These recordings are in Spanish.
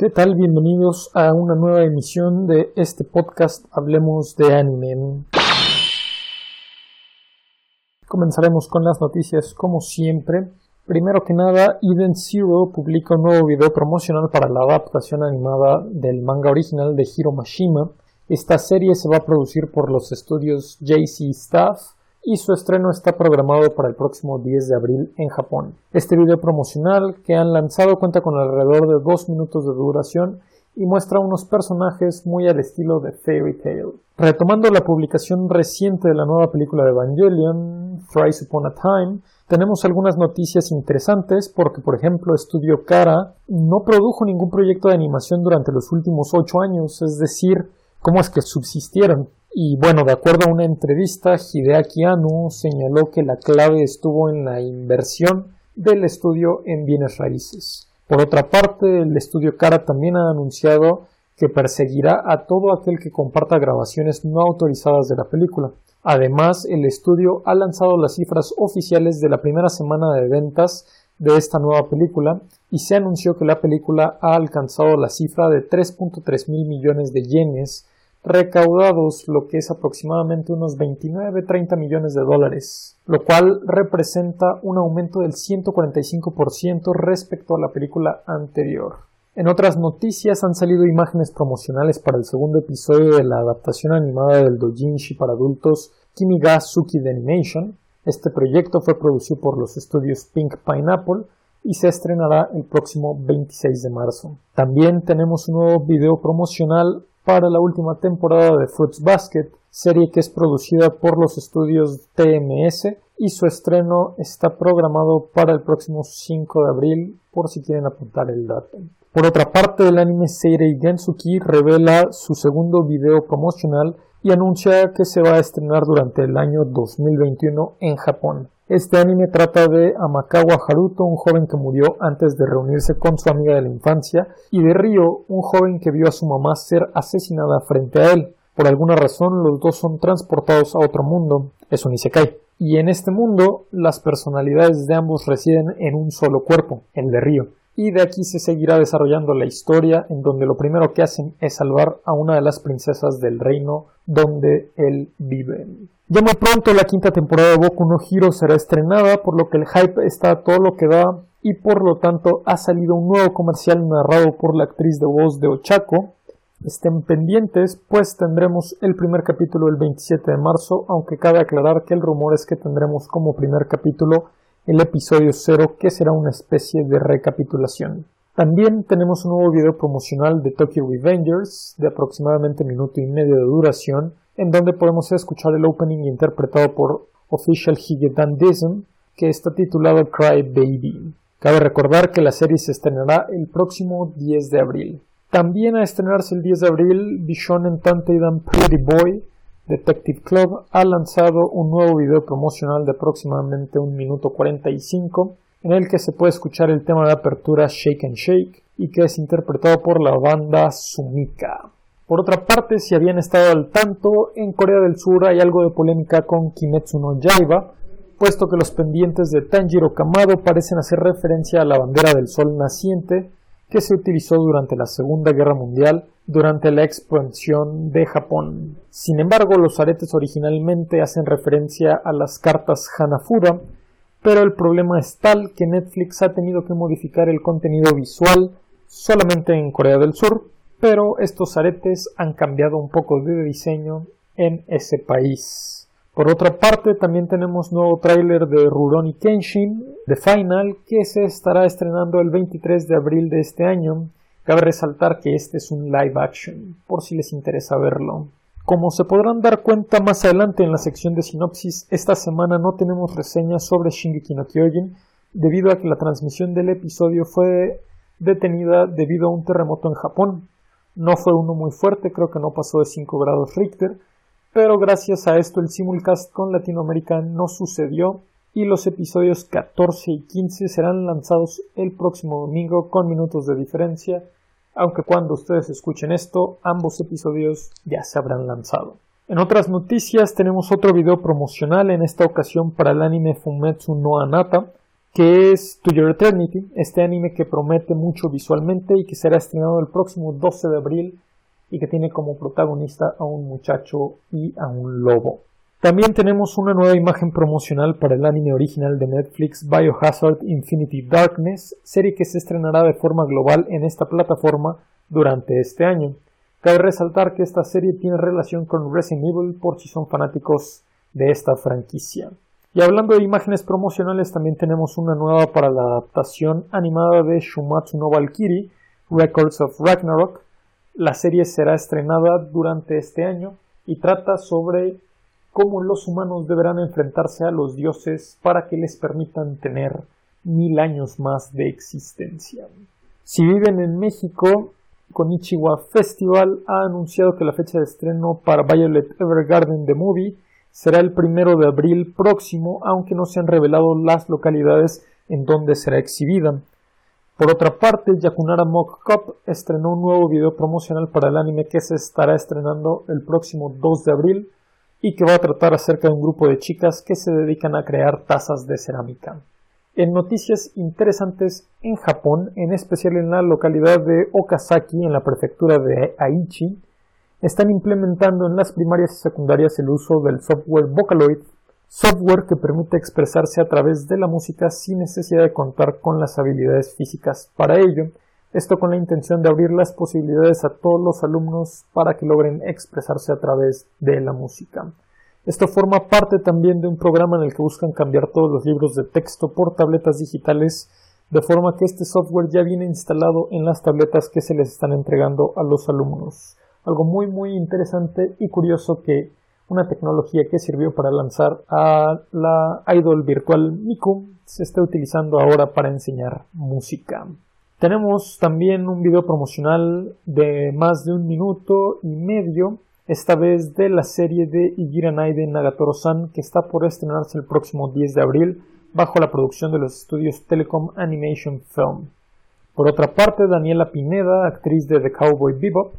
¿Qué tal? Bienvenidos a una nueva emisión de este podcast Hablemos de Anime. Comenzaremos con las noticias como siempre. Primero que nada, Eden Zero publica un nuevo video promocional para la adaptación animada del manga original de Hiro Mashima. Esta serie se va a producir por los estudios JC Staff y su estreno está programado para el próximo 10 de abril en Japón. Este video promocional que han lanzado cuenta con alrededor de dos minutos de duración y muestra unos personajes muy al estilo de Fairy Tail. Retomando la publicación reciente de la nueva película de Evangelion, Thrice Upon a Time, tenemos algunas noticias interesantes porque, por ejemplo, Studio Kara no produjo ningún proyecto de animación durante los últimos ocho años, es decir, cómo es que subsistieron. Y bueno, de acuerdo a una entrevista, Hideaki Anno señaló que la clave estuvo en la inversión del estudio en bienes raíces. Por otra parte, el estudio Cara también ha anunciado que perseguirá a todo aquel que comparta grabaciones no autorizadas de la película. Además, el estudio ha lanzado las cifras oficiales de la primera semana de ventas de esta nueva película y se anunció que la película ha alcanzado la cifra de 3.3 mil millones de yenes recaudados, lo que es aproximadamente unos 29-30 millones de dólares, lo cual representa un aumento del 145% respecto a la película anterior. En otras noticias han salido imágenes promocionales para el segundo episodio de la adaptación animada del dojinshi para adultos Kimi ga Suki de Animation. Este proyecto fue producido por los estudios Pink Pineapple y se estrenará el próximo 26 de marzo. También tenemos un nuevo video promocional para la última temporada de Fruits Basket, serie que es producida por los estudios TMS y su estreno está programado para el próximo 5 de abril por si quieren apuntar el dato. Por otra parte, el anime Seirei Gensuki revela su segundo video promocional y anuncia que se va a estrenar durante el año 2021 en Japón. Este anime trata de Amakawa Haruto, un joven que murió antes de reunirse con su amiga de la infancia, y de Ryo, un joven que vio a su mamá ser asesinada frente a él. Por alguna razón, los dos son transportados a otro mundo, eso ni se cae. Y en este mundo, las personalidades de ambos residen en un solo cuerpo, el de Ryo y de aquí se seguirá desarrollando la historia en donde lo primero que hacen es salvar a una de las princesas del reino donde él vive. Ya muy pronto la quinta temporada de Boku no Hero será estrenada, por lo que el hype está a todo lo que da y por lo tanto ha salido un nuevo comercial narrado por la actriz de voz de Ochako. Estén pendientes, pues tendremos el primer capítulo el 27 de marzo, aunque cabe aclarar que el rumor es que tendremos como primer capítulo el episodio 0 que será una especie de recapitulación. También tenemos un nuevo video promocional de Tokyo Revengers de aproximadamente minuto y medio de duración en donde podemos escuchar el opening interpretado por Official Higedandism que está titulado Cry Baby. Cabe recordar que la serie se estrenará el próximo 10 de abril. También a estrenarse el 10 de abril, Bishonen Tanteidan Pretty Boy Detective Club ha lanzado un nuevo video promocional de aproximadamente un minuto 45 en el que se puede escuchar el tema de apertura Shake and Shake y que es interpretado por la banda Sumika. Por otra parte, si habían estado al tanto, en Corea del Sur hay algo de polémica con Kimetsu no Yaiba, puesto que los pendientes de Tanjiro Kamado parecen hacer referencia a la bandera del sol naciente que se utilizó durante la Segunda Guerra Mundial durante la expansión de Japón. Sin embargo, los aretes originalmente hacen referencia a las cartas Hanafura, pero el problema es tal que Netflix ha tenido que modificar el contenido visual solamente en Corea del Sur, pero estos aretes han cambiado un poco de diseño en ese país. Por otra parte, también tenemos nuevo tráiler de Rurouni Kenshin, The Final, que se estará estrenando el 23 de abril de este año. Cabe resaltar que este es un live action, por si les interesa verlo. Como se podrán dar cuenta más adelante en la sección de sinopsis, esta semana no tenemos reseñas sobre Shingeki no Kyojin, debido a que la transmisión del episodio fue detenida debido a un terremoto en Japón. No fue uno muy fuerte, creo que no pasó de 5 grados Richter, pero gracias a esto el simulcast con Latinoamérica no sucedió y los episodios 14 y 15 serán lanzados el próximo domingo con minutos de diferencia, aunque cuando ustedes escuchen esto ambos episodios ya se habrán lanzado. En otras noticias tenemos otro video promocional en esta ocasión para el anime Fumetsu no Anata, que es To Your Eternity, este anime que promete mucho visualmente y que será estrenado el próximo 12 de abril y que tiene como protagonista a un muchacho y a un lobo. También tenemos una nueva imagen promocional para el anime original de Netflix Biohazard Infinity Darkness, serie que se estrenará de forma global en esta plataforma durante este año. Cabe resaltar que esta serie tiene relación con Resident Evil por si son fanáticos de esta franquicia. Y hablando de imágenes promocionales, también tenemos una nueva para la adaptación animada de Shumatsu no Valkyrie, Records of Ragnarok. La serie será estrenada durante este año y trata sobre cómo los humanos deberán enfrentarse a los dioses para que les permitan tener mil años más de existencia. Si viven en México, Konichiwa Festival ha anunciado que la fecha de estreno para Violet Evergarden The Movie será el primero de abril próximo, aunque no se han revelado las localidades en donde será exhibida. Por otra parte, Yakunara Mock Cup estrenó un nuevo video promocional para el anime que se estará estrenando el próximo 2 de abril y que va a tratar acerca de un grupo de chicas que se dedican a crear tazas de cerámica. En noticias interesantes en Japón, en especial en la localidad de Okazaki, en la prefectura de Aichi, están implementando en las primarias y secundarias el uso del software Vocaloid, software que permite expresarse a través de la música sin necesidad de contar con las habilidades físicas para ello, esto con la intención de abrir las posibilidades a todos los alumnos para que logren expresarse a través de la música. Esto forma parte también de un programa en el que buscan cambiar todos los libros de texto por tabletas digitales, de forma que este software ya viene instalado en las tabletas que se les están entregando a los alumnos algo muy muy interesante y curioso que una tecnología que sirvió para lanzar a la idol virtual Miku se está utilizando ahora para enseñar música. Tenemos también un video promocional de más de un minuto y medio, esta vez de la serie de Igiranai de Nagatoro-san que está por estrenarse el próximo 10 de abril bajo la producción de los estudios Telecom Animation Film. Por otra parte, Daniela Pineda, actriz de The Cowboy Bebop,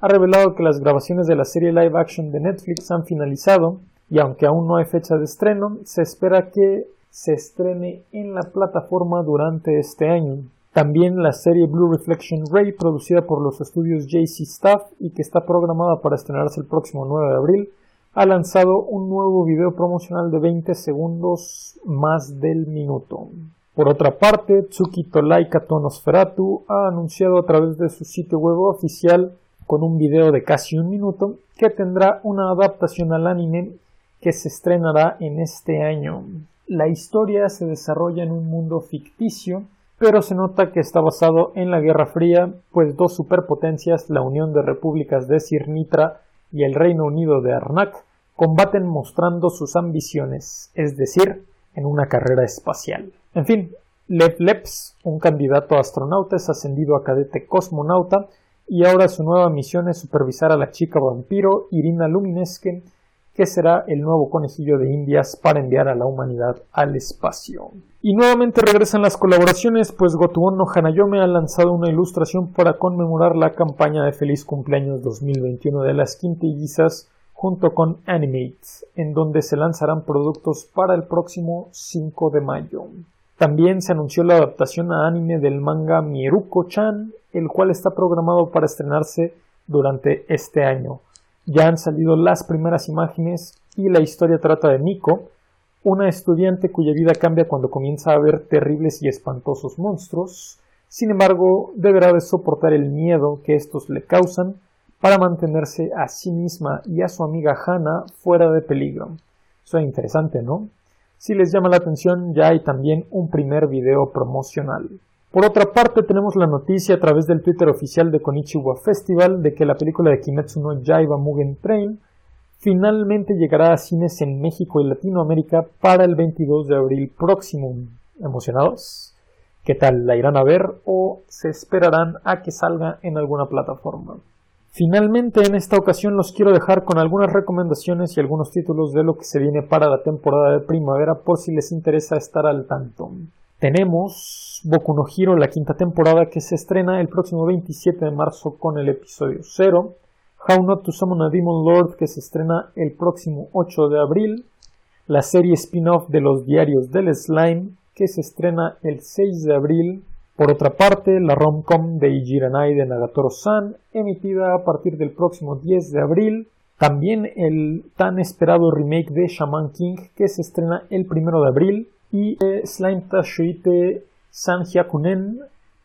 ha revelado que las grabaciones de la serie live action de Netflix han finalizado y aunque aún no hay fecha de estreno, se espera que se estrene en la plataforma durante este año. También la serie Blue Reflection Ray, producida por los estudios JC Staff y que está programada para estrenarse el próximo 9 de abril, ha lanzado un nuevo video promocional de 20 segundos más del minuto. Por otra parte, Tsuki Tolaika Tonosferatu ha anunciado a través de su sitio web oficial con un video de casi un minuto que tendrá una adaptación al anime que se estrenará en este año. La historia se desarrolla en un mundo ficticio, pero se nota que está basado en la Guerra Fría, pues dos superpotencias, la Unión de Repúblicas de Sirnitra y el Reino Unido de Arnak, combaten mostrando sus ambiciones, es decir, en una carrera espacial. En fin, Lev Leps, un candidato a astronauta, es ascendido a cadete cosmonauta y ahora su nueva misión es supervisar a la chica vampiro Irina Luminesque, que será el nuevo conejillo de Indias para enviar a la humanidad al espacio. Y nuevamente regresan las colaboraciones, pues Gotuon no Hanayome ha lanzado una ilustración para conmemorar la campaña de Feliz Cumpleaños 2021 de las Quintillizas junto con Animates, en donde se lanzarán productos para el próximo 5 de mayo. También se anunció la adaptación a anime del manga Mieruko-chan, el cual está programado para estrenarse durante este año. Ya han salido las primeras imágenes y la historia trata de Nico, una estudiante cuya vida cambia cuando comienza a ver terribles y espantosos monstruos. Sin embargo, deberá de soportar el miedo que estos le causan para mantenerse a sí misma y a su amiga Hannah fuera de peligro. Suena interesante, ¿no? Si les llama la atención, ya hay también un primer video promocional. Por otra parte, tenemos la noticia a través del Twitter oficial de Konichiwa Festival de que la película de Kimetsu no Yaiba Mugen Train finalmente llegará a cines en México y Latinoamérica para el 22 de abril próximo. ¿Emocionados? ¿Qué tal? ¿La irán a ver o se esperarán a que salga en alguna plataforma? Finalmente, en esta ocasión los quiero dejar con algunas recomendaciones y algunos títulos de lo que se viene para la temporada de primavera por si les interesa estar al tanto. Tenemos Boku no Hero, la quinta temporada que se estrena el próximo 27 de marzo con el episodio 0. How Not to Summon a Demon Lord que se estrena el próximo 8 de abril. La serie spin-off de los diarios del slime que se estrena el 6 de abril. Por otra parte, la rom-com de Ijiranai de Nagatoro-san, emitida a partir del próximo 10 de abril. También el tan esperado remake de Shaman King, que se estrena el 1 de abril. Y Slime Tashuite San Hyakunen,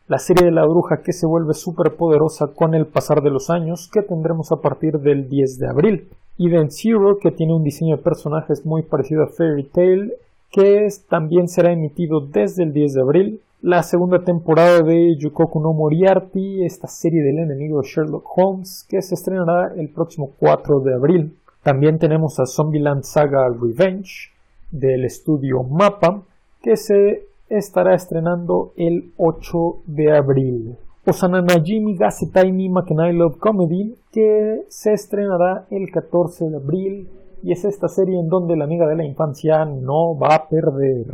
la serie de la bruja que se vuelve súper poderosa con el pasar de los años, que tendremos a partir del 10 de abril. Eden Zero, que tiene un diseño de personajes muy parecido a Fairy Tail, que también será emitido desde el 10 de abril. La segunda temporada de Yukoku no Moriarty, esta serie del enemigo Sherlock Holmes, que se estrenará el próximo 4 de abril. También tenemos a Zombieland Saga Revenge del estudio Mapa, que se estará estrenando el 8 de abril. Osananajimi Gasetai ni Makenai Love Comedy, que se estrenará el 14 de abril y es esta serie en donde la amiga de la infancia no va a perder.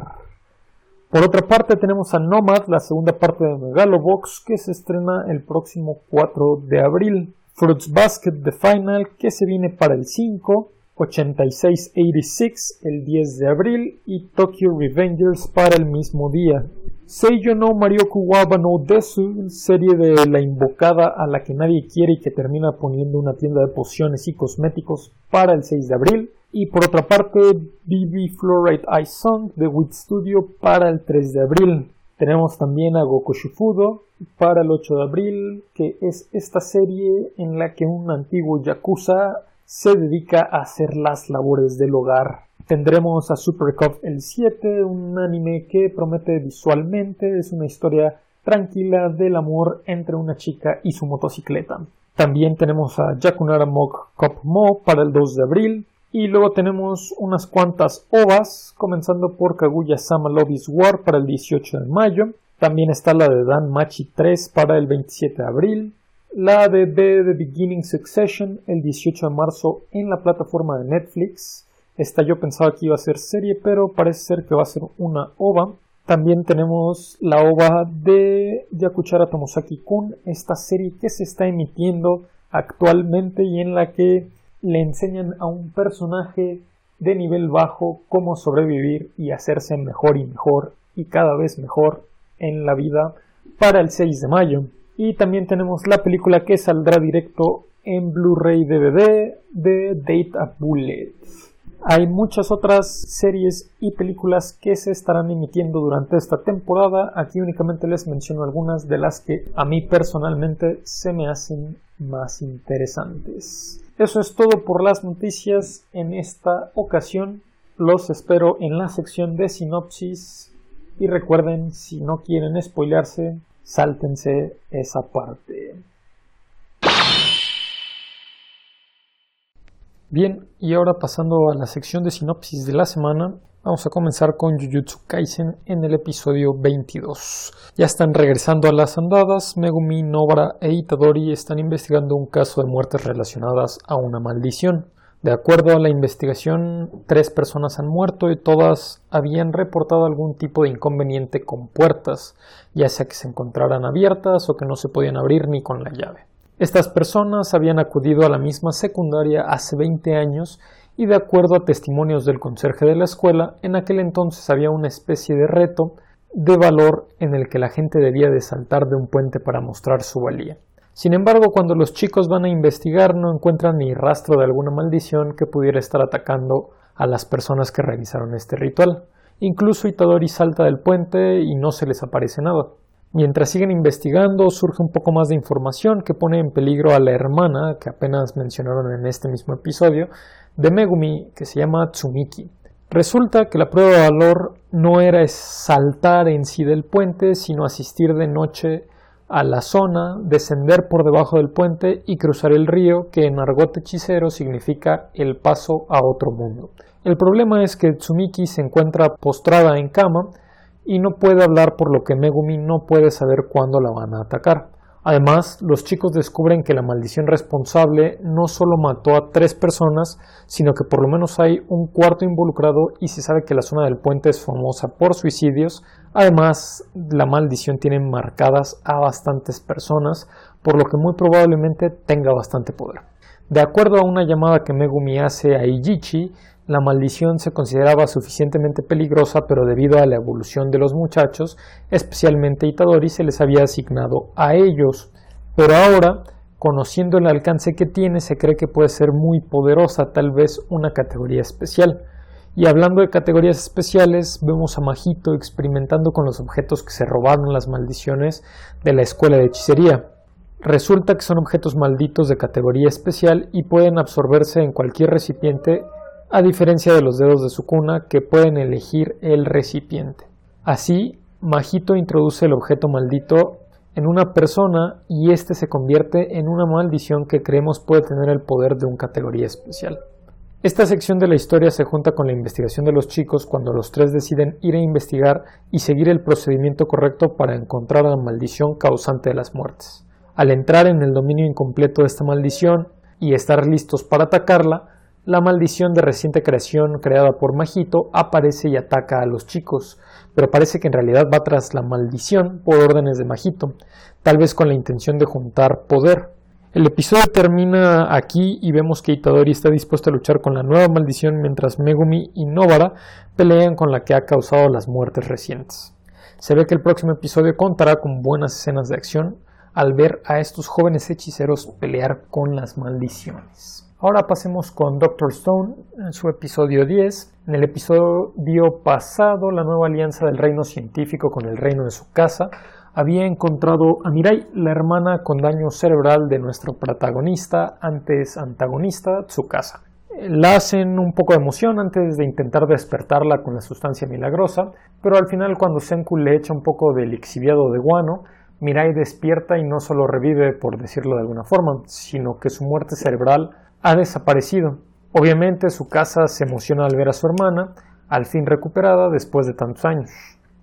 Por otra parte tenemos a Nomad, la segunda parte de Megalobox, que se estrena el próximo 4 de abril. Fruits Basket The Final, que se viene para el 5. 8686 el 10 de abril y Tokyo Revengers para el mismo día. Seiyo no Marioku Waba no Desu, serie de la invocada a la que nadie quiere y que termina poniendo una tienda de pociones y cosméticos para el 6 de abril. Y por otra parte, BB Fluorite Eye Song de Wit Studio para el 3 de abril. Tenemos también a Goku Shufudo para el 8 de abril, que es esta serie en la que un antiguo Yakuza se dedica a hacer las labores del hogar. Tendremos a Super Cup el 7, un anime que promete visualmente, es una historia tranquila del amor entre una chica y su motocicleta. También tenemos a Yakunara Mok Cop Mo para el 2 de abril. Y luego tenemos unas cuantas ovas, comenzando por Kaguya Sama Lobby's War para el 18 de mayo. También está la de Dan Machi 3 para el 27 de abril la de The Beginning Succession el 18 de marzo en la plataforma de Netflix. Esta yo pensaba que iba a ser serie, pero parece ser que va a ser una OVA. También tenemos la OVA de Yakuchara Tomosaki-kun, esta serie que se está emitiendo actualmente y en la que le enseñan a un personaje de nivel bajo cómo sobrevivir y hacerse mejor y mejor y cada vez mejor en la vida para el 6 de mayo. Y también tenemos la película que saldrá directo en Blu-ray DVD de Date a Bullet. Hay muchas otras series y películas que se estarán emitiendo durante esta temporada. Aquí únicamente les menciono algunas de las que a mí personalmente se me hacen más interesantes. Eso es todo por las noticias en esta ocasión. Los espero en la sección de sinopsis. Y recuerden, si no quieren spoilearse, sáltense esa parte. Bien, y ahora pasando a la sección de sinopsis de la semana, vamos a comenzar con Jujutsu Kaisen en el episodio 22. Ya están regresando a las andadas, Megumi, Nobara e Itadori están investigando un caso de muertes relacionadas a una maldición. De acuerdo a la investigación, tres personas han muerto y todas habían reportado algún tipo de inconveniente con puertas, ya sea que se encontraran abiertas o que no se podían abrir ni con la llave. Estas personas habían acudido a la misma secundaria hace 20 años y de acuerdo a testimonios del conserje de la escuela, en aquel entonces había una especie de reto de valor en el que la gente debía de saltar de un puente para mostrar su valía. Sin embargo, cuando los chicos van a investigar no encuentran ni rastro de alguna maldición que pudiera estar atacando a las personas que realizaron este ritual. Incluso Itadori salta del puente y no se les aparece nada. Mientras siguen investigando, surge un poco más de información que pone en peligro a la hermana, que apenas mencionaron en este mismo episodio, de Megumi, que se llama Tsumiki. Resulta que la prueba de valor no era saltar en sí del puente, sino asistir de noche a la zona, descender por debajo del puente y cruzar el río, que en argot hechicero significa el paso a otro mundo. El problema es que Tsumiki se encuentra postrada en cama y no puede hablar por lo que Megumi no puede saber cuándo la van a atacar. Además, los chicos descubren que la maldición responsable no solo mató a tres personas, sino que por lo menos hay un cuarto involucrado y se sabe que la zona del puente es famosa por suicidios. Además, la maldición tiene marcadas a bastantes personas, por lo que muy probablemente tenga bastante poder. De acuerdo a una llamada que Megumi hace a Ijichi, la maldición se consideraba suficientemente peligrosa, pero debido a la evolución de los muchachos, especialmente Itadori, se les había asignado a ellos. Pero ahora, conociendo el alcance que tiene, se cree que puede ser muy poderosa, tal vez una categoría especial. Y hablando de categorías especiales, vemos a Majito experimentando con los objetos que se robaron las maldiciones de la escuela de hechicería. Resulta que son objetos malditos de categoría especial y pueden absorberse en cualquier recipiente a diferencia de los dedos de su cuna que pueden elegir el recipiente. Así, Majito introduce el objeto maldito en una persona y éste se convierte en una maldición que creemos puede tener el poder de una categoría especial. Esta sección de la historia se junta con la investigación de los chicos cuando los tres deciden ir a investigar y seguir el procedimiento correcto para encontrar la maldición causante de las muertes. Al entrar en el dominio incompleto de esta maldición y estar listos para atacarla, la maldición de reciente creación creada por Majito aparece y ataca a los chicos, pero parece que en realidad va tras la maldición por órdenes de Majito, tal vez con la intención de juntar poder. El episodio termina aquí y vemos que Itadori está dispuesto a luchar con la nueva maldición mientras Megumi y Novara pelean con la que ha causado las muertes recientes. Se ve que el próximo episodio contará con buenas escenas de acción al ver a estos jóvenes hechiceros pelear con las maldiciones. Ahora pasemos con Doctor Stone en su episodio 10. En el episodio pasado, la nueva alianza del reino científico con el reino de su casa había encontrado a Mirai, la hermana con daño cerebral de nuestro protagonista, antes antagonista, su casa. La hacen un poco de emoción antes de intentar despertarla con la sustancia milagrosa, pero al final cuando Senku le echa un poco del lixiviado de guano, Mirai despierta y no solo revive, por decirlo de alguna forma, sino que su muerte cerebral ha desaparecido. Obviamente su casa se emociona al ver a su hermana, al fin recuperada después de tantos años.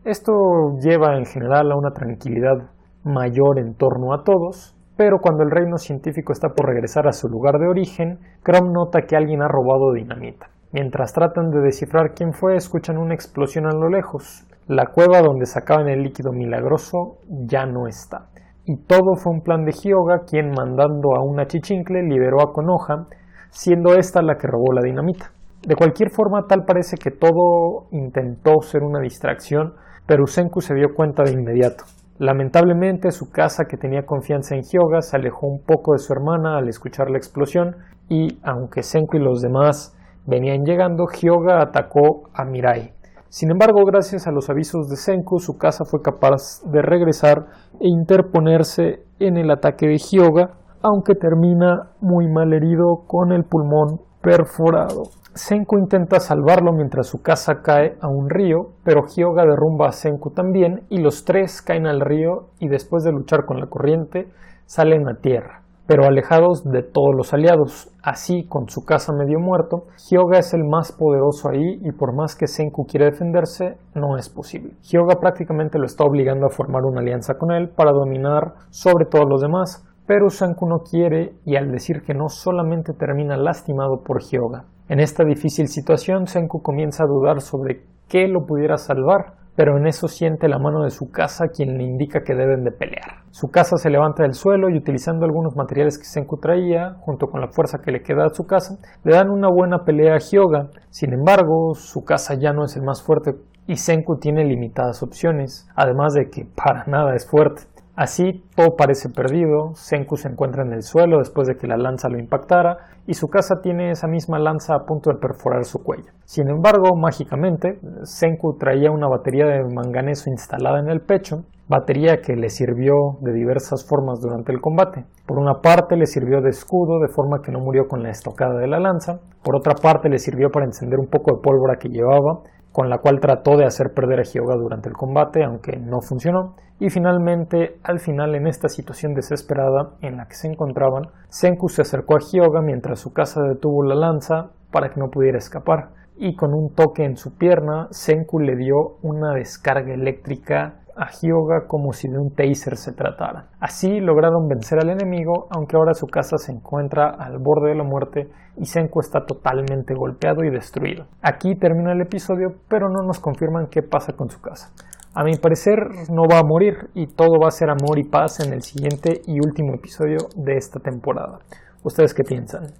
Esto lleva en general a una tranquilidad mayor en torno a todos, pero cuando el reino científico está por regresar a su lugar de origen, Chrome nota que alguien ha robado dinamita. Mientras tratan de descifrar quién fue, escuchan una explosión a lo lejos. La cueva donde sacaban el líquido milagroso ya no está y todo fue un plan de Hyoga, quien mandando a una chichincle liberó a Konoha, siendo esta la que robó la dinamita. De cualquier forma, tal parece que todo intentó ser una distracción, pero Senku se dio cuenta de inmediato. Lamentablemente, su casa, que tenía confianza en Hyoga, se alejó un poco de su hermana al escuchar la explosión, y aunque Senku y los demás venían llegando, Hyoga atacó a Mirai. Sin embargo, gracias a los avisos de Senku, su casa fue capaz de regresar e interponerse en el ataque de Hyoga, aunque termina muy mal herido con el pulmón perforado. Senku intenta salvarlo mientras su casa cae a un río, pero Hyoga derrumba a Senku también y los tres caen al río y después de luchar con la corriente salen a tierra pero alejados de todos los aliados. Así, con su casa medio muerto, Hyoga es el más poderoso ahí y por más que Senku quiera defenderse, no es posible. Hyoga prácticamente lo está obligando a formar una alianza con él para dominar sobre todos los demás, pero Senku no quiere y al decir que no solamente termina lastimado por Hyoga. En esta difícil situación, Senku comienza a dudar sobre qué lo pudiera salvar, pero en eso siente la mano de su casa quien le indica que deben de pelear. Su casa se levanta del suelo y utilizando algunos materiales que Senku traía, junto con la fuerza que le queda a su casa, le dan una buena pelea a Hyoga. Sin embargo, su casa ya no es el más fuerte y Senku tiene limitadas opciones, además de que para nada es fuerte. Así todo parece perdido, Senku se encuentra en el suelo después de que la lanza lo impactara y su casa tiene esa misma lanza a punto de perforar su cuello. Sin embargo, mágicamente, Senku traía una batería de manganeso instalada en el pecho, batería que le sirvió de diversas formas durante el combate. Por una parte le sirvió de escudo de forma que no murió con la estocada de la lanza, por otra parte le sirvió para encender un poco de pólvora que llevaba con la cual trató de hacer perder a Hyoga durante el combate, aunque no funcionó. Y finalmente, al final, en esta situación desesperada en la que se encontraban, Senku se acercó a Hyoga mientras su casa detuvo la lanza para que no pudiera escapar. Y con un toque en su pierna, Senku le dio una descarga eléctrica a Hyoga como si de un taser se tratara. Así lograron vencer al enemigo, aunque ahora su casa se encuentra al borde de la muerte y Senku está totalmente golpeado y destruido. Aquí termina el episodio, pero no nos confirman qué pasa con su casa. A mi parecer no va a morir y todo va a ser amor y paz en el siguiente y último episodio de esta temporada. ¿Ustedes qué piensan?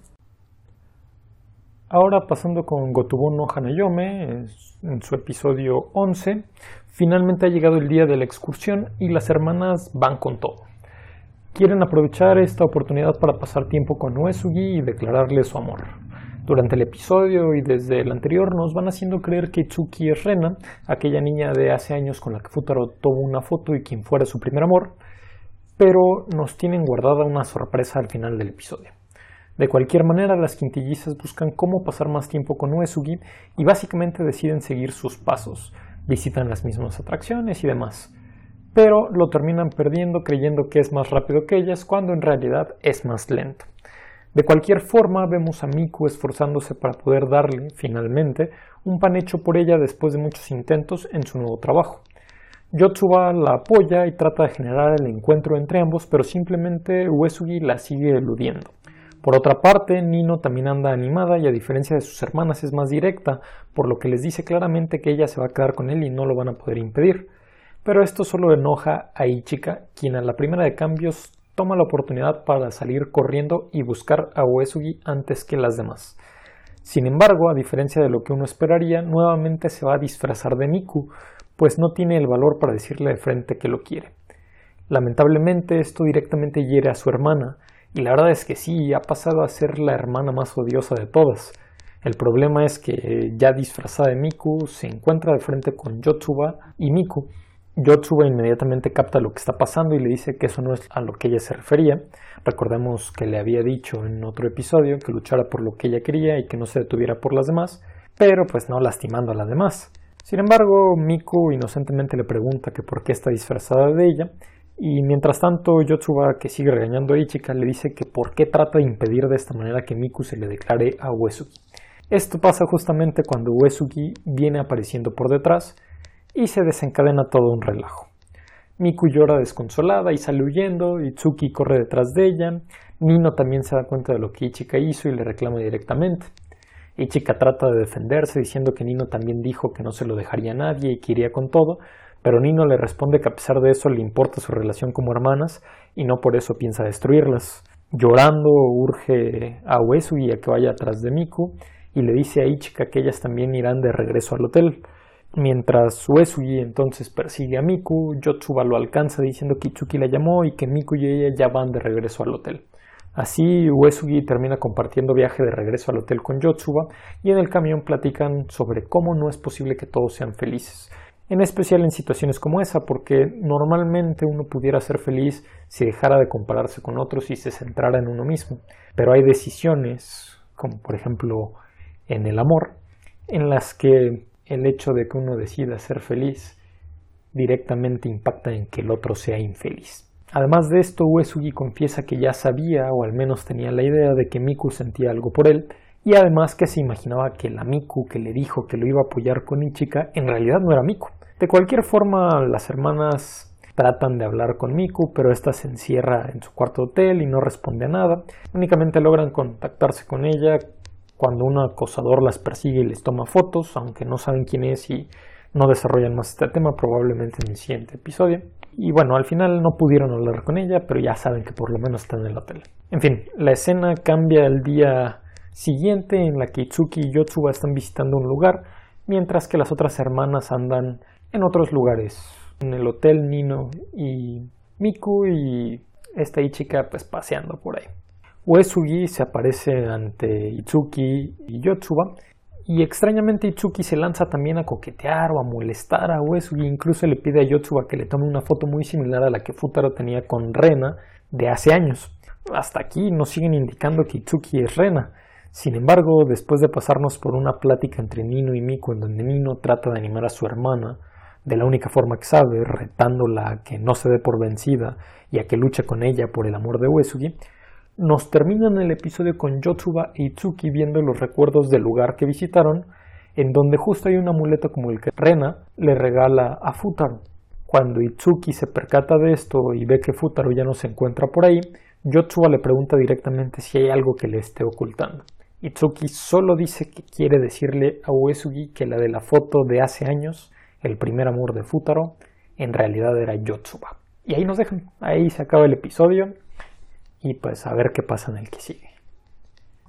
Ahora pasando con Gotubono Hanayome, en su episodio 11, finalmente ha llegado el día de la excursión y las hermanas van con todo. Quieren aprovechar esta oportunidad para pasar tiempo con Uesugi y declararle su amor. Durante el episodio y desde el anterior nos van haciendo creer que Itsuki es Rena, aquella niña de hace años con la que Futaro tomó una foto y quien fuera su primer amor, pero nos tienen guardada una sorpresa al final del episodio. De cualquier manera, las quintillizas buscan cómo pasar más tiempo con Uesugi y básicamente deciden seguir sus pasos, visitan las mismas atracciones y demás. Pero lo terminan perdiendo creyendo que es más rápido que ellas cuando en realidad es más lento. De cualquier forma, vemos a Miku esforzándose para poder darle, finalmente, un pan hecho por ella después de muchos intentos en su nuevo trabajo. Yotsuba la apoya y trata de generar el encuentro entre ambos, pero simplemente Uesugi la sigue eludiendo. Por otra parte, Nino también anda animada y a diferencia de sus hermanas es más directa, por lo que les dice claramente que ella se va a quedar con él y no lo van a poder impedir. Pero esto solo enoja a Ichika, quien a la primera de cambios toma la oportunidad para salir corriendo y buscar a Uesugi antes que las demás. Sin embargo, a diferencia de lo que uno esperaría, nuevamente se va a disfrazar de Miku, pues no tiene el valor para decirle de frente que lo quiere. Lamentablemente esto directamente hiere a su hermana, y la verdad es que sí, ha pasado a ser la hermana más odiosa de todas. El problema es que ya disfrazada de Miku se encuentra de frente con Yotsuba y Miku. Yotsuba inmediatamente capta lo que está pasando y le dice que eso no es a lo que ella se refería. Recordemos que le había dicho en otro episodio que luchara por lo que ella quería y que no se detuviera por las demás, pero pues no lastimando a las demás. Sin embargo, Miku inocentemente le pregunta que por qué está disfrazada de ella y mientras tanto, Yotsuba, que sigue regañando a Ichika, le dice que por qué trata de impedir de esta manera que Miku se le declare a Uesugi. Esto pasa justamente cuando Uesugi viene apareciendo por detrás y se desencadena todo un relajo. Miku llora desconsolada y sale huyendo, Itsuki corre detrás de ella, Nino también se da cuenta de lo que Ichika hizo y le reclama directamente. Ichika trata de defenderse diciendo que Nino también dijo que no se lo dejaría a nadie y que iría con todo, pero Nino le responde que a pesar de eso le importa su relación como hermanas y no por eso piensa destruirlas. Llorando urge a Uesugi a que vaya atrás de Miku y le dice a Ichika que ellas también irán de regreso al hotel. Mientras Uesugi entonces persigue a Miku, Yotsuba lo alcanza diciendo que Itsuki la llamó y que Miku y ella ya van de regreso al hotel. Así, Uesugi termina compartiendo viaje de regreso al hotel con Yotsuba y en el camión platican sobre cómo no es posible que todos sean felices, en especial en situaciones como esa, porque normalmente uno pudiera ser feliz si dejara de compararse con otros y se centrara en uno mismo. Pero hay decisiones, como por ejemplo en el amor, en las que el hecho de que uno decida ser feliz directamente impacta en que el otro sea infeliz. Además de esto, Uesugi confiesa que ya sabía, o al menos tenía la idea, de que Miku sentía algo por él, y además que se imaginaba que la Miku que le dijo que lo iba a apoyar con Ichika en realidad no era Miku. De cualquier forma, las hermanas tratan de hablar con Miku, pero ésta se encierra en su cuarto hotel y no responde a nada. Únicamente logran contactarse con ella cuando un acosador las persigue y les toma fotos, aunque no saben quién es y no desarrollan más este tema, probablemente en el siguiente episodio. Y bueno, al final no pudieron hablar con ella, pero ya saben que por lo menos está en el hotel. En fin, la escena cambia el día siguiente en la que Itsuki y Yotsuba están visitando un lugar, mientras que las otras hermanas andan en otros lugares. En el hotel Nino y Miku y esta Ichika pues paseando por ahí. Uesugi se aparece ante Itsuki y Yotsuba y extrañamente Itsuki se lanza también a coquetear o a molestar a Uesugi, incluso le pide a Yotsuba que le tome una foto muy similar a la que Futaro tenía con Rena de hace años. Hasta aquí nos siguen indicando que Itsuki es Rena, sin embargo, después de pasarnos por una plática entre Nino y Miko en donde Nino trata de animar a su hermana de la única forma que sabe, retándola a que no se dé por vencida y a que luche con ella por el amor de Uesugi, nos terminan el episodio con Yotsuba e Itsuki viendo los recuerdos del lugar que visitaron, en donde justo hay un amuleto como el que Rena le regala a Futaro. Cuando Itsuki se percata de esto y ve que Futaro ya no se encuentra por ahí, Yotsuba le pregunta directamente si hay algo que le esté ocultando. Itsuki solo dice que quiere decirle a Uesugi que la de la foto de hace años, el primer amor de Futaro, en realidad era Yotsuba. Y ahí nos dejan, ahí se acaba el episodio y pues a ver qué pasa en el que sigue.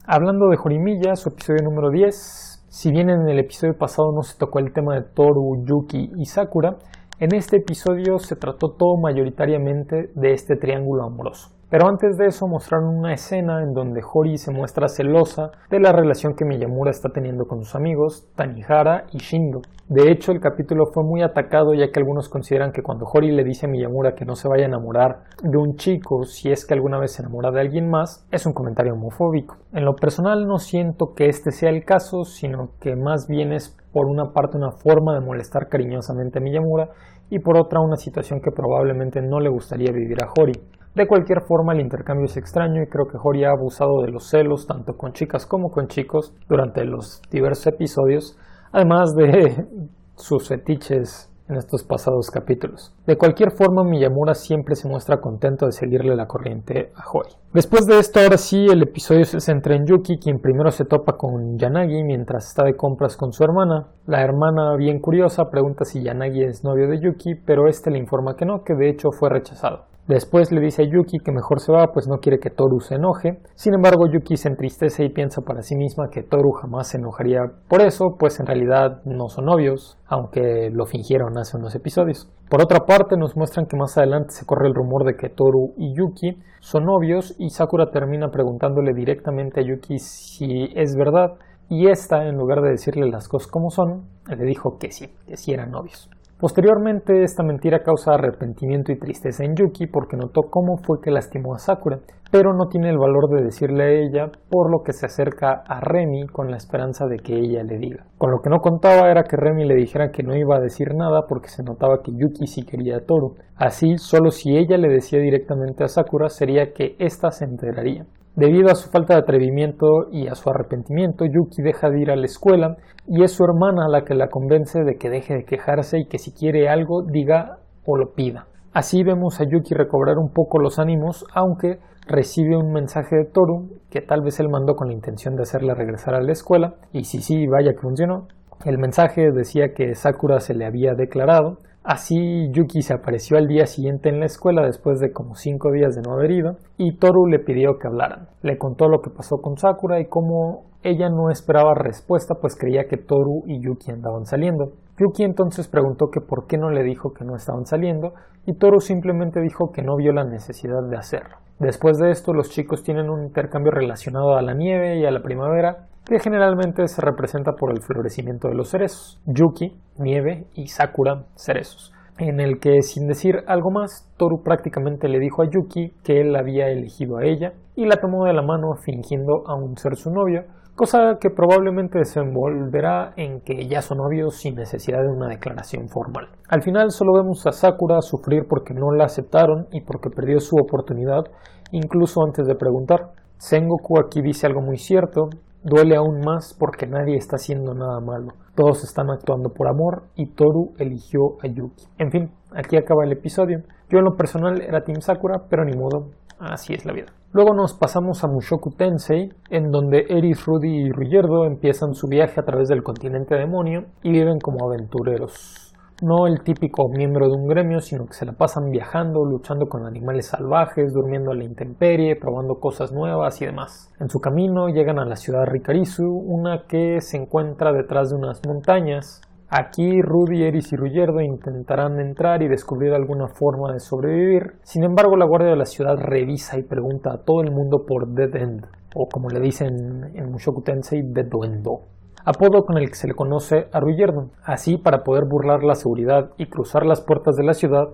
Hablando de Jorimilla, su episodio número 10, si bien en el episodio pasado no se tocó el tema de Toru, Yuki y Sakura, en este episodio se trató todo mayoritariamente de este triángulo amoroso. Pero antes de eso mostraron una escena en donde Hori se muestra celosa de la relación que Miyamura está teniendo con sus amigos Tanihara y Shindo. De hecho, el capítulo fue muy atacado ya que algunos consideran que cuando Hori le dice a Miyamura que no se vaya a enamorar de un chico si es que alguna vez se enamora de alguien más, es un comentario homofóbico. En lo personal no siento que este sea el caso, sino que más bien es por una parte una forma de molestar cariñosamente a Miyamura y por otra una situación que probablemente no le gustaría vivir a Hori. De cualquier forma, el intercambio es extraño y creo que Hori ha abusado de los celos tanto con chicas como con chicos durante los diversos episodios, además de sus fetiches en estos pasados capítulos. De cualquier forma, Miyamura siempre se muestra contento de seguirle la corriente a Hori. Después de esto, ahora sí, el episodio se centra en Yuki, quien primero se topa con Yanagi mientras está de compras con su hermana. La hermana, bien curiosa, pregunta si Yanagi es novio de Yuki, pero este le informa que no, que de hecho fue rechazado. Después le dice a Yuki que mejor se va, pues no quiere que Toru se enoje. Sin embargo, Yuki se entristece y piensa para sí misma que Toru jamás se enojaría por eso, pues en realidad no son novios, aunque lo fingieron hace unos episodios. Por otra parte, nos muestran que más adelante se corre el rumor de que Toru y Yuki son novios y Sakura termina preguntándole directamente a Yuki si es verdad y esta, en lugar de decirle las cosas como son, le dijo que sí, que sí eran novios. Posteriormente, esta mentira causa arrepentimiento y tristeza en Yuki porque notó cómo fue que lastimó a Sakura, pero no tiene el valor de decirle a ella, por lo que se acerca a Remy con la esperanza de que ella le diga. Con lo que no contaba era que Remy le dijera que no iba a decir nada porque se notaba que Yuki sí quería a Toru. Así, solo si ella le decía directamente a Sakura sería que ésta se enteraría. Debido a su falta de atrevimiento y a su arrepentimiento, Yuki deja de ir a la escuela y es su hermana la que la convence de que deje de quejarse y que si quiere algo diga o lo pida. Así vemos a Yuki recobrar un poco los ánimos, aunque recibe un mensaje de Toru que tal vez él mandó con la intención de hacerle regresar a la escuela, y si sí, vaya que funcionó. El mensaje decía que Sakura se le había declarado, Así Yuki se apareció al día siguiente en la escuela después de como cinco días de no haber ido y Toru le pidió que hablaran. Le contó lo que pasó con Sakura y cómo ella no esperaba respuesta pues creía que Toru y Yuki andaban saliendo. Yuki entonces preguntó que por qué no le dijo que no estaban saliendo y Toru simplemente dijo que no vio la necesidad de hacerlo. Después de esto los chicos tienen un intercambio relacionado a la nieve y a la primavera que generalmente se representa por el florecimiento de los cerezos, Yuki, nieve y Sakura, cerezos, en el que sin decir algo más, Toru prácticamente le dijo a Yuki que él había elegido a ella y la tomó de la mano fingiendo aún ser su novia, cosa que probablemente se envolverá en que ya son novios sin necesidad de una declaración formal. Al final solo vemos a Sakura sufrir porque no la aceptaron y porque perdió su oportunidad incluso antes de preguntar. Sengoku aquí dice algo muy cierto, Duele aún más porque nadie está haciendo nada malo. Todos están actuando por amor y Toru eligió a Yuki. En fin, aquí acaba el episodio. Yo en lo personal era Team Sakura, pero ni modo, así es la vida. Luego nos pasamos a Mushoku Tensei, en donde Eris, Rudy y Ruyerdo empiezan su viaje a través del continente demonio y viven como aventureros no el típico miembro de un gremio, sino que se la pasan viajando, luchando con animales salvajes, durmiendo a la intemperie, probando cosas nuevas y demás. En su camino llegan a la ciudad Rikarizu, una que se encuentra detrás de unas montañas. Aquí Rudy, Eris y Ruyerdo intentarán entrar y descubrir alguna forma de sobrevivir. Sin embargo, la guardia de la ciudad revisa y pregunta a todo el mundo por Dead End, o como le dicen en Mushoku Tensei, Deduendo apodo con el que se le conoce a Ruyerdo. Así, para poder burlar la seguridad y cruzar las puertas de la ciudad,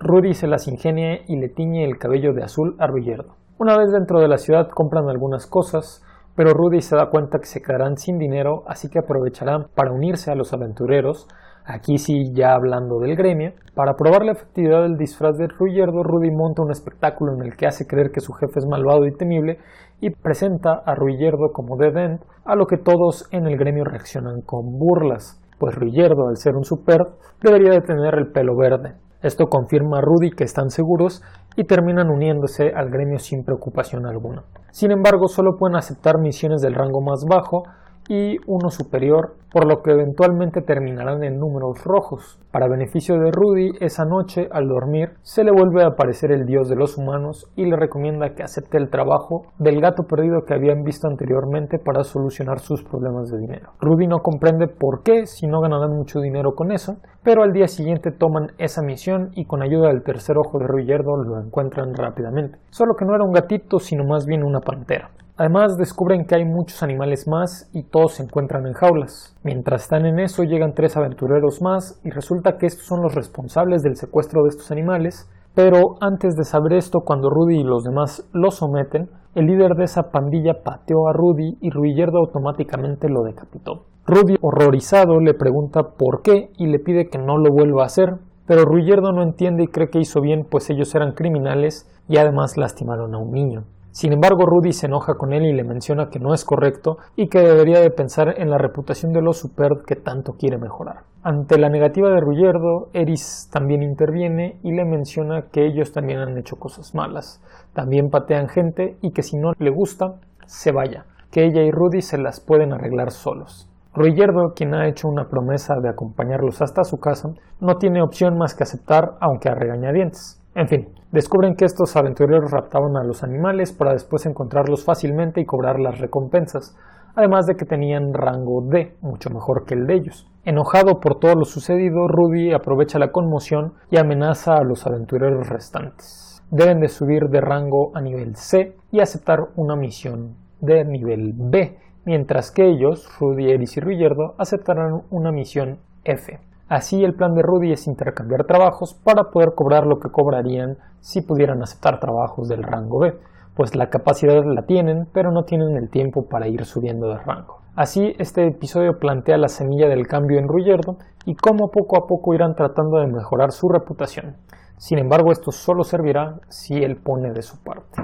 Rudy se las ingenia y le tiñe el cabello de azul a Ruyerdo. Una vez dentro de la ciudad compran algunas cosas, pero Rudy se da cuenta que se quedarán sin dinero, así que aprovecharán para unirse a los aventureros, aquí sí ya hablando del gremio. Para probar la efectividad del disfraz de Ruyerdo, Rudy monta un espectáculo en el que hace creer que su jefe es malvado y temible y presenta a Ruyerdo como Dead End, a lo que todos en el gremio reaccionan con burlas, pues Ruyerdo, al ser un super, debería de tener el pelo verde. Esto confirma a Rudy que están seguros y terminan uniéndose al gremio sin preocupación alguna. Sin embargo, solo pueden aceptar misiones del rango más bajo y uno superior, por lo que eventualmente terminarán en números rojos. Para beneficio de Rudy, esa noche, al dormir, se le vuelve a aparecer el dios de los humanos y le recomienda que acepte el trabajo del gato perdido que habían visto anteriormente para solucionar sus problemas de dinero. Rudy no comprende por qué, si no ganarán mucho dinero con eso, pero al día siguiente toman esa misión y con ayuda del tercer ojo de Ruyerdo lo encuentran rápidamente. Solo que no era un gatito, sino más bien una pantera. Además descubren que hay muchos animales más y todos se encuentran en jaulas. Mientras están en eso llegan tres aventureros más y resulta que estos son los responsables del secuestro de estos animales, pero antes de saber esto, cuando Rudy y los demás lo someten, el líder de esa pandilla pateó a Rudy y Ruyerdo automáticamente lo decapitó. Rudy, horrorizado, le pregunta por qué y le pide que no lo vuelva a hacer, pero Ruyerdo no entiende y cree que hizo bien pues ellos eran criminales y además lastimaron a un niño. Sin embargo, Rudy se enoja con él y le menciona que no es correcto y que debería de pensar en la reputación de los Superb que tanto quiere mejorar. Ante la negativa de Ruyerdo, Eris también interviene y le menciona que ellos también han hecho cosas malas, también patean gente y que si no le gusta, se vaya, que ella y Rudy se las pueden arreglar solos. Ruyerdo, quien ha hecho una promesa de acompañarlos hasta su casa, no tiene opción más que aceptar, aunque a regañadientes. En fin, descubren que estos aventureros raptaban a los animales para después encontrarlos fácilmente y cobrar las recompensas, además de que tenían rango D, mucho mejor que el de ellos. Enojado por todo lo sucedido, Rudy aprovecha la conmoción y amenaza a los aventureros restantes. Deben de subir de rango a nivel C y aceptar una misión de nivel B, mientras que ellos, Rudy, Eris y Ruyerdo, aceptarán una misión F. Así el plan de Rudy es intercambiar trabajos para poder cobrar lo que cobrarían si pudieran aceptar trabajos del rango B, pues la capacidad la tienen, pero no tienen el tiempo para ir subiendo de rango. Así, este episodio plantea la semilla del cambio en Ruyerdo y cómo poco a poco irán tratando de mejorar su reputación. Sin embargo, esto solo servirá si él pone de su parte.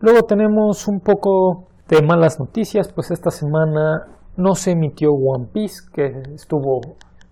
Luego tenemos un poco de malas noticias, pues esta semana no se emitió One Piece, que estuvo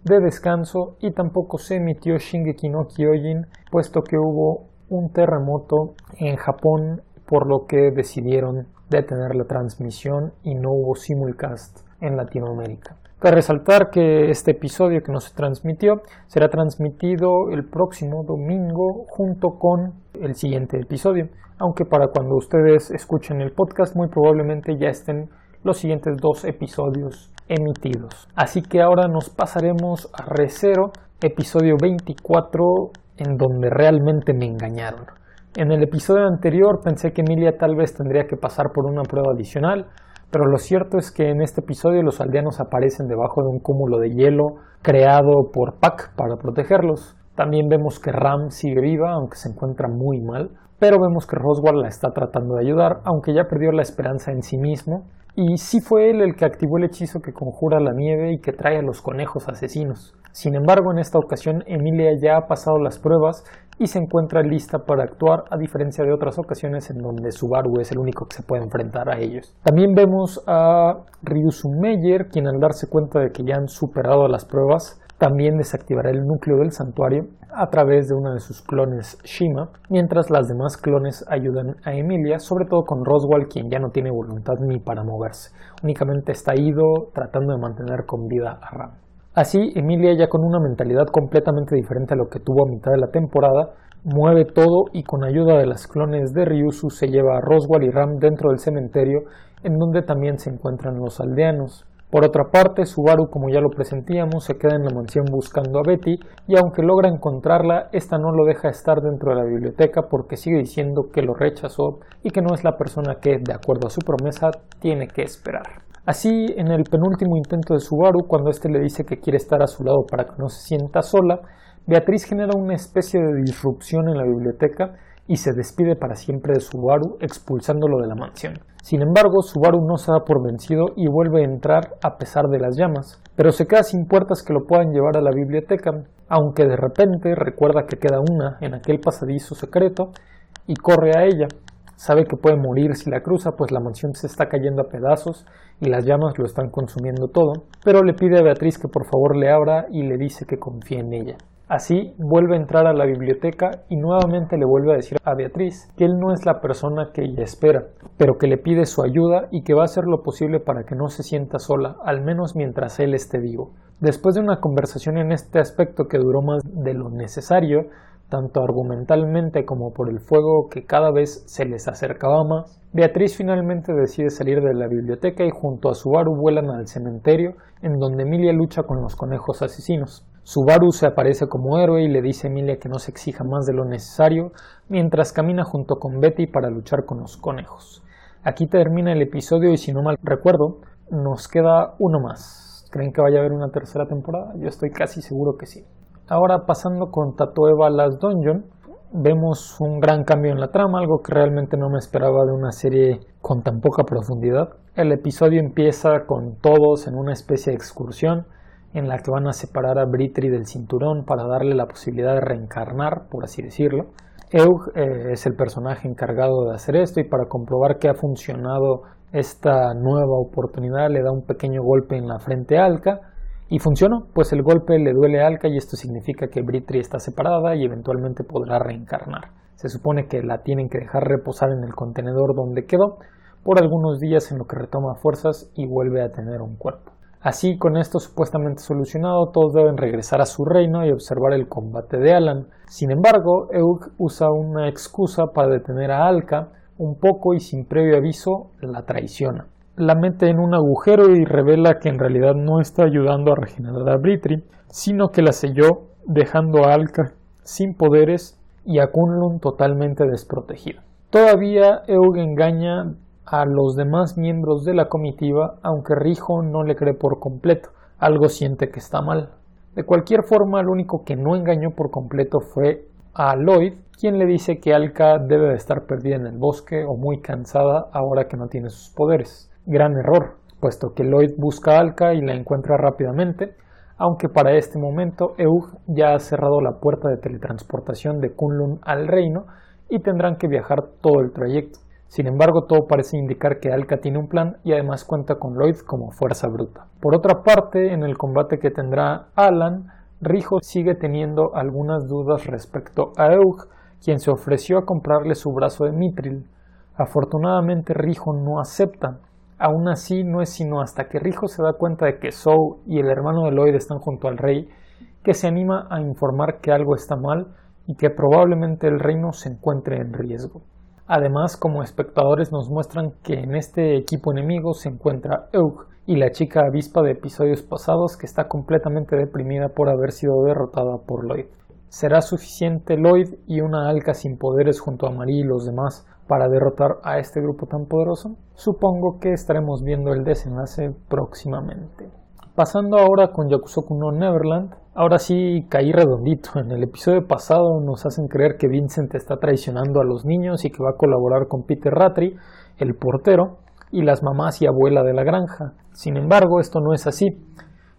de descanso y tampoco se emitió Shingeki no Kyojin puesto que hubo un terremoto en Japón por lo que decidieron detener la transmisión y no hubo simulcast en Latinoamérica. Cabe resaltar que este episodio que no se transmitió será transmitido el próximo domingo junto con el siguiente episodio, aunque para cuando ustedes escuchen el podcast muy probablemente ya estén los siguientes dos episodios emitidos. Así que ahora nos pasaremos a Recero, episodio 24, en donde realmente me engañaron. En el episodio anterior pensé que Emilia tal vez tendría que pasar por una prueba adicional, pero lo cierto es que en este episodio los aldeanos aparecen debajo de un cúmulo de hielo creado por Pac para protegerlos. También vemos que Ram sigue viva, aunque se encuentra muy mal, pero vemos que Roswell la está tratando de ayudar, aunque ya perdió la esperanza en sí mismo y sí fue él el que activó el hechizo que conjura la nieve y que trae a los conejos asesinos. Sin embargo, en esta ocasión Emilia ya ha pasado las pruebas y se encuentra lista para actuar, a diferencia de otras ocasiones en donde Subaru es el único que se puede enfrentar a ellos. También vemos a Ryusu Meyer, quien al darse cuenta de que ya han superado las pruebas, también desactivará el núcleo del santuario a través de uno de sus clones Shima, mientras las demás clones ayudan a Emilia, sobre todo con Roswell, quien ya no tiene voluntad ni para moverse, únicamente está ido tratando de mantener con vida a Ram. Así, Emilia, ya con una mentalidad completamente diferente a lo que tuvo a mitad de la temporada, mueve todo y con ayuda de las clones de Ryusu se lleva a Roswell y Ram dentro del cementerio, en donde también se encuentran los aldeanos. Por otra parte, Subaru, como ya lo presentíamos, se queda en la mansión buscando a Betty y aunque logra encontrarla, esta no lo deja estar dentro de la biblioteca porque sigue diciendo que lo rechazó y que no es la persona que, de acuerdo a su promesa, tiene que esperar. Así, en el penúltimo intento de Subaru, cuando éste le dice que quiere estar a su lado para que no se sienta sola, Beatriz genera una especie de disrupción en la biblioteca y se despide para siempre de Subaru expulsándolo de la mansión. Sin embargo, Subaru no se da por vencido y vuelve a entrar a pesar de las llamas, pero se queda sin puertas que lo puedan llevar a la biblioteca, aunque de repente recuerda que queda una en aquel pasadizo secreto y corre a ella. Sabe que puede morir si la cruza, pues la mansión se está cayendo a pedazos y las llamas lo están consumiendo todo, pero le pide a Beatriz que por favor le abra y le dice que confíe en ella. Así vuelve a entrar a la biblioteca y nuevamente le vuelve a decir a Beatriz que él no es la persona que ella espera, pero que le pide su ayuda y que va a hacer lo posible para que no se sienta sola, al menos mientras él esté vivo. Después de una conversación en este aspecto que duró más de lo necesario, tanto argumentalmente como por el fuego que cada vez se les acercaba más, Beatriz finalmente decide salir de la biblioteca y junto a Subaru vuelan al cementerio, en donde Emilia lucha con los conejos asesinos. Subaru se aparece como héroe y le dice a Emilia que no se exija más de lo necesario, mientras camina junto con Betty para luchar con los conejos. Aquí termina el episodio y si no mal recuerdo, nos queda uno más. ¿Creen que vaya a haber una tercera temporada? Yo estoy casi seguro que sí. Ahora pasando con Tatoeva Last Dungeon, vemos un gran cambio en la trama, algo que realmente no me esperaba de una serie con tan poca profundidad. El episodio empieza con todos en una especie de excursión en la que van a separar a Britri del cinturón para darle la posibilidad de reencarnar, por así decirlo. Eug eh, es el personaje encargado de hacer esto y para comprobar que ha funcionado esta nueva oportunidad le da un pequeño golpe en la frente a Alka y funcionó, pues el golpe le duele a Alka y esto significa que Britri está separada y eventualmente podrá reencarnar. Se supone que la tienen que dejar reposar en el contenedor donde quedó por algunos días en lo que retoma fuerzas y vuelve a tener un cuerpo. Así, con esto supuestamente solucionado, todos deben regresar a su reino y observar el combate de Alan. Sin embargo, Eug usa una excusa para detener a Alka un poco y sin previo aviso la traiciona. La mete en un agujero y revela que en realidad no está ayudando a regenerar a Britri, sino que la selló dejando a Alka sin poderes y a Kunlun totalmente desprotegido. Todavía Eug engaña a los demás miembros de la comitiva, aunque Rijo no le cree por completo, algo siente que está mal. De cualquier forma, lo único que no engañó por completo fue a Lloyd, quien le dice que Alka debe de estar perdida en el bosque o muy cansada ahora que no tiene sus poderes. Gran error, puesto que Lloyd busca a Alka y la encuentra rápidamente, aunque para este momento Eug ya ha cerrado la puerta de teletransportación de Kunlun al reino y tendrán que viajar todo el trayecto. Sin embargo, todo parece indicar que Alka tiene un plan y además cuenta con Lloyd como fuerza bruta. Por otra parte, en el combate que tendrá Alan, Rijo sigue teniendo algunas dudas respecto a Eug, quien se ofreció a comprarle su brazo de Mitril. Afortunadamente Rijo no acepta. Aún así, no es sino hasta que Rijo se da cuenta de que Sou y el hermano de Lloyd están junto al rey que se anima a informar que algo está mal y que probablemente el reino se encuentre en riesgo. Además, como espectadores nos muestran que en este equipo enemigo se encuentra Eug y la chica avispa de episodios pasados que está completamente deprimida por haber sido derrotada por Lloyd. ¿Será suficiente Lloyd y una Alka sin poderes junto a Marie y los demás para derrotar a este grupo tan poderoso? Supongo que estaremos viendo el desenlace próximamente. Pasando ahora con Yakusoku no Neverland, ahora sí caí redondito. En el episodio pasado nos hacen creer que Vincent está traicionando a los niños y que va a colaborar con Peter Ratry, el portero, y las mamás y abuela de la granja. Sin embargo, esto no es así.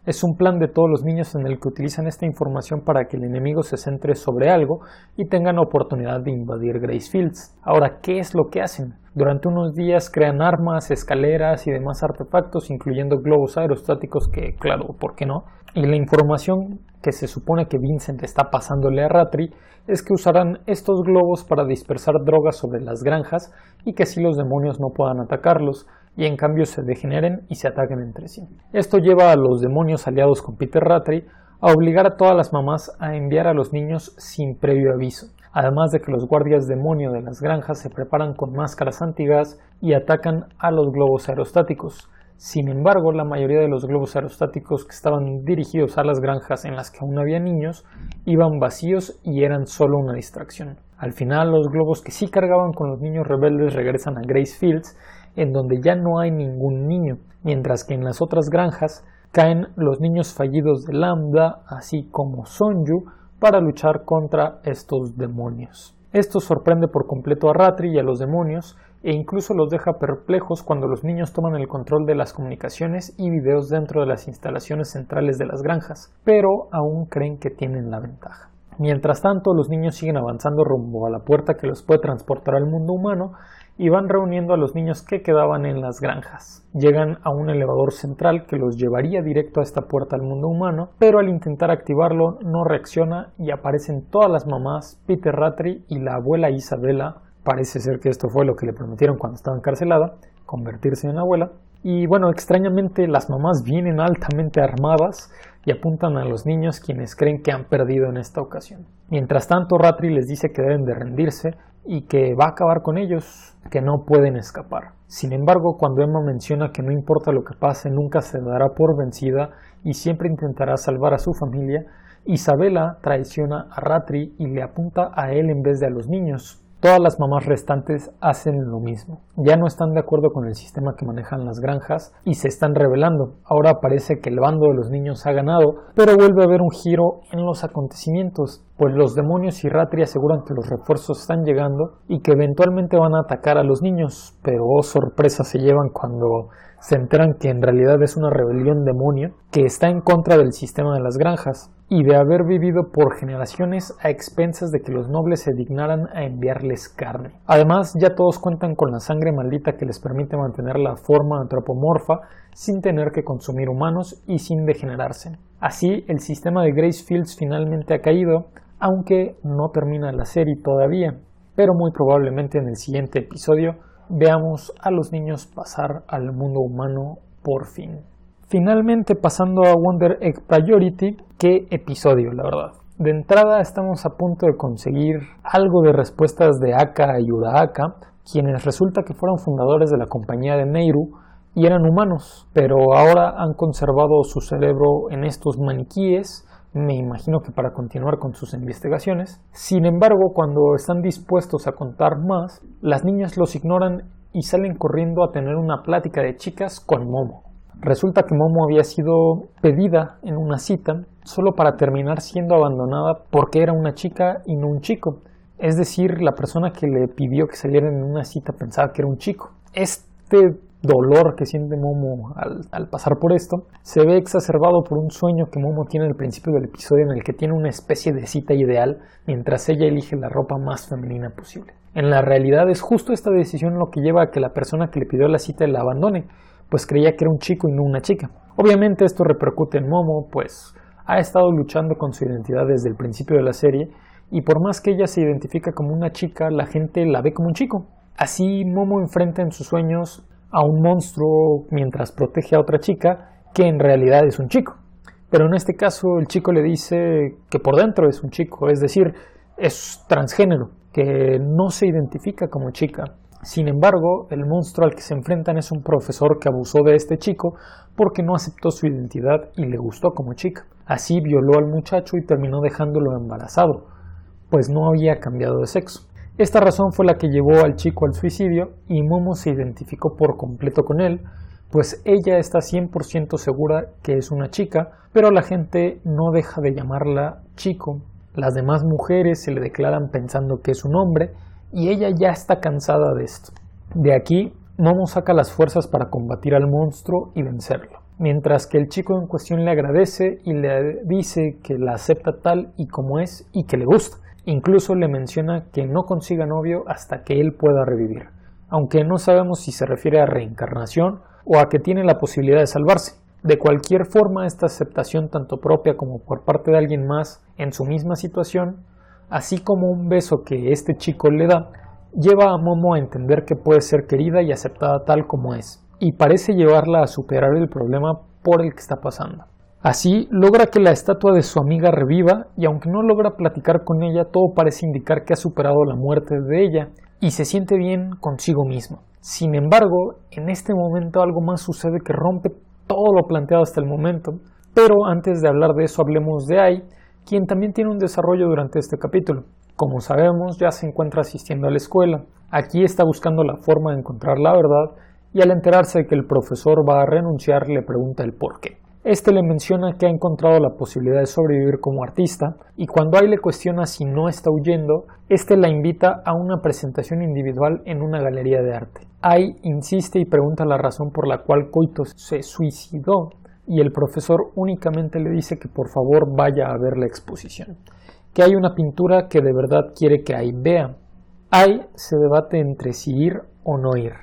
Es un plan de todos los niños en el que utilizan esta información para que el enemigo se centre sobre algo y tengan oportunidad de invadir Gracefields. Ahora, ¿qué es lo que hacen? Durante unos días crean armas, escaleras y demás artefactos, incluyendo globos aerostáticos que, claro, ¿por qué no? Y la información que se supone que Vincent está pasándole a Ratri es que usarán estos globos para dispersar drogas sobre las granjas y que así los demonios no puedan atacarlos, y en cambio se degeneren y se ataquen entre sí. Esto lleva a los demonios aliados con Peter Rattray a obligar a todas las mamás a enviar a los niños sin previo aviso, además de que los guardias demonio de las granjas se preparan con máscaras antigas y atacan a los globos aerostáticos. Sin embargo, la mayoría de los globos aerostáticos que estaban dirigidos a las granjas en las que aún había niños iban vacíos y eran solo una distracción. Al final, los globos que sí cargaban con los niños rebeldes regresan a Grace Fields en donde ya no hay ningún niño, mientras que en las otras granjas caen los niños fallidos de Lambda, así como Sonju, para luchar contra estos demonios. Esto sorprende por completo a Ratri y a los demonios, e incluso los deja perplejos cuando los niños toman el control de las comunicaciones y videos dentro de las instalaciones centrales de las granjas, pero aún creen que tienen la ventaja. Mientras tanto, los niños siguen avanzando rumbo a la puerta que los puede transportar al mundo humano y van reuniendo a los niños que quedaban en las granjas. Llegan a un elevador central que los llevaría directo a esta puerta al mundo humano, pero al intentar activarlo no reacciona y aparecen todas las mamás, Peter Rattray y la abuela Isabela. Parece ser que esto fue lo que le prometieron cuando estaba encarcelada, convertirse en abuela. Y bueno, extrañamente las mamás vienen altamente armadas y apuntan a los niños quienes creen que han perdido en esta ocasión. Mientras tanto, Rattray les dice que deben de rendirse y que va a acabar con ellos, que no pueden escapar. Sin embargo, cuando Emma menciona que no importa lo que pase, nunca se dará por vencida y siempre intentará salvar a su familia, Isabela traiciona a Rattray y le apunta a él en vez de a los niños, Todas las mamás restantes hacen lo mismo. Ya no están de acuerdo con el sistema que manejan las granjas y se están rebelando. Ahora parece que el bando de los niños ha ganado, pero vuelve a haber un giro en los acontecimientos, pues los demonios y Ratri aseguran que los refuerzos están llegando y que eventualmente van a atacar a los niños, pero oh sorpresa se llevan cuando se enteran que en realidad es una rebelión demonio que está en contra del sistema de las granjas y de haber vivido por generaciones a expensas de que los nobles se dignaran a enviarles carne. Además, ya todos cuentan con la sangre maldita que les permite mantener la forma antropomorfa sin tener que consumir humanos y sin degenerarse. Así, el sistema de Grace Fields finalmente ha caído, aunque no termina la serie todavía, pero muy probablemente en el siguiente episodio veamos a los niños pasar al mundo humano por fin. Finalmente, pasando a Wonder Egg Priority, qué episodio, la verdad. De entrada estamos a punto de conseguir algo de respuestas de Aka y Urahaka, quienes resulta que fueron fundadores de la compañía de Neiru y eran humanos, pero ahora han conservado su cerebro en estos maniquíes me imagino que para continuar con sus investigaciones. Sin embargo, cuando están dispuestos a contar más, las niñas los ignoran y salen corriendo a tener una plática de chicas con Momo. Resulta que Momo había sido pedida en una cita solo para terminar siendo abandonada porque era una chica y no un chico. Es decir, la persona que le pidió que salieran en una cita pensaba que era un chico. Este dolor que siente Momo al, pasar por esto se ve exacerbado por un sueño que Momo tiene al principio del episodio en el que tiene una especie de cita ideal mientras ella elige la ropa más femenina posible. En la realidad es justo esta decisión lo que lleva a que la persona que le pidió la cita la abandone, pues creía que era un chico y no una chica. Obviamente esto repercute en Momo, pues ha estado luchando con su identidad desde el principio de la serie y por más que ella se identifica como una chica, la gente la ve como un chico. Así Momo enfrenta en sus sueños a un monstruo mientras protege a otra chica que en realidad es un chico. Pero en este caso el chico le dice que por dentro es un chico, es decir, es transgénero, que no se identifica como chica. Sin embargo, el monstruo al que se enfrentan es un profesor que abusó de este chico porque no aceptó su identidad y le gustó como chica. Así violó al muchacho y terminó dejándolo embarazado, pues no había cambiado de sexo. Esta razón fue la que llevó al chico al suicidio y Momo se identificó por completo con él, pues ella está 100% segura que es una chica, pero la gente no deja de llamarla chico. Las demás mujeres se le declaran pensando que es un hombre y ella ya está cansada de esto. De aquí, Momo saca las fuerzas para combatir al monstruo y vencerlo, mientras que el chico en cuestión le agradece y le dice que la acepta tal y como es y que le gusta. Incluso le menciona que no consiga novio hasta que él pueda revivir, aunque no sabemos si se refiere a reencarnación o a que tiene la posibilidad de salvarse. De cualquier forma, esta aceptación tanto propia como por parte de alguien más en su misma situación, así como un beso que este chico le da, lleva a Momo a entender que puede ser querida y aceptada tal como es, y parece llevarla a superar el problema por el que está pasando. Así logra que la estatua de su amiga reviva y aunque no logra platicar con ella, todo parece indicar que ha superado la muerte de ella y se siente bien consigo mismo. Sin embargo, en este momento algo más sucede que rompe todo lo planteado hasta el momento. Pero antes de hablar de eso, hablemos de Ai, quien también tiene un desarrollo durante este capítulo. Como sabemos, ya se encuentra asistiendo a la escuela. Aquí está buscando la forma de encontrar la verdad y al enterarse de que el profesor va a renunciar le pregunta el por qué. Este le menciona que ha encontrado la posibilidad de sobrevivir como artista y cuando Ai le cuestiona si no está huyendo, este la invita a una presentación individual en una galería de arte. Ai insiste y pregunta la razón por la cual Koito se suicidó y el profesor únicamente le dice que por favor vaya a ver la exposición, que hay una pintura que de verdad quiere que Ai vea. Ai se debate entre si ir o no ir,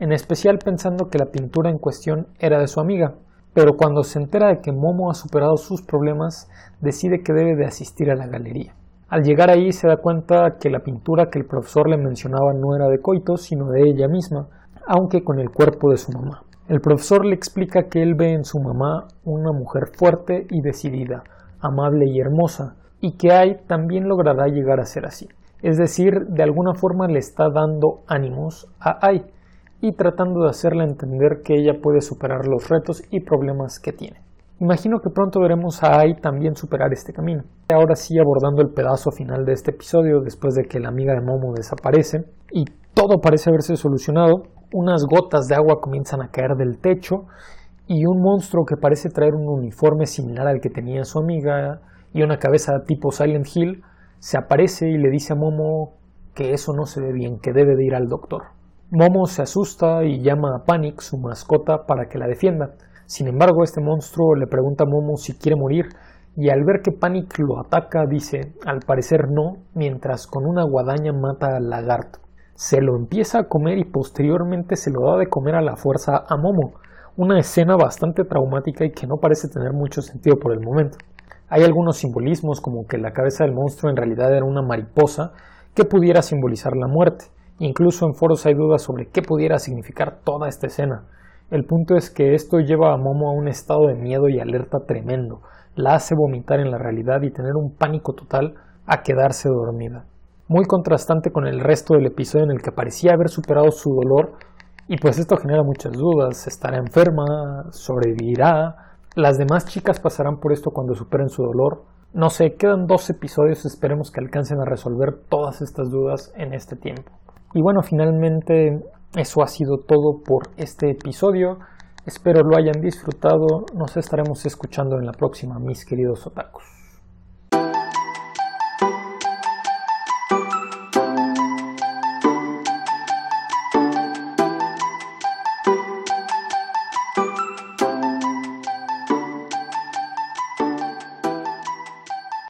en especial pensando que la pintura en cuestión era de su amiga, pero cuando se entera de que Momo ha superado sus problemas, decide que debe de asistir a la galería. Al llegar ahí se da cuenta que la pintura que el profesor le mencionaba no era de Coito, sino de ella misma, aunque con el cuerpo de su mamá. El profesor le explica que él ve en su mamá una mujer fuerte y decidida, amable y hermosa, y que Ai también logrará llegar a ser así. Es decir, de alguna forma le está dando ánimos a Ai y tratando de hacerle entender que ella puede superar los retos y problemas que tiene. Imagino que pronto veremos a Ai también superar este camino. Ahora sí abordando el pedazo final de este episodio después de que la amiga de Momo desaparece y todo parece haberse solucionado, unas gotas de agua comienzan a caer del techo y un monstruo que parece traer un uniforme similar al que tenía su amiga y una cabeza tipo Silent Hill se aparece y le dice a Momo que eso no se ve bien, que debe de ir al doctor. Momo se asusta y llama a Panic, su mascota, para que la defienda. Sin embargo, este monstruo le pregunta a Momo si quiere morir y al ver que Panic lo ataca dice, al parecer no, mientras con una guadaña mata al lagarto. Se lo empieza a comer y posteriormente se lo da de comer a la fuerza a Momo, una escena bastante traumática y que no parece tener mucho sentido por el momento. Hay algunos simbolismos como que la cabeza del monstruo en realidad era una mariposa que pudiera simbolizar la muerte. Incluso en foros hay dudas sobre qué pudiera significar toda esta escena. El punto es que esto lleva a Momo a un estado de miedo y alerta tremendo, la hace vomitar en la realidad y tener un pánico total a quedarse dormida. Muy contrastante con el resto del episodio en el que parecía haber superado su dolor y pues esto genera muchas dudas, estará enferma, sobrevivirá, las demás chicas pasarán por esto cuando superen su dolor. No sé, quedan dos episodios, esperemos que alcancen a resolver todas estas dudas en este tiempo. Y bueno, finalmente eso ha sido todo por este episodio. Espero lo hayan disfrutado. Nos estaremos escuchando en la próxima, mis queridos otakus.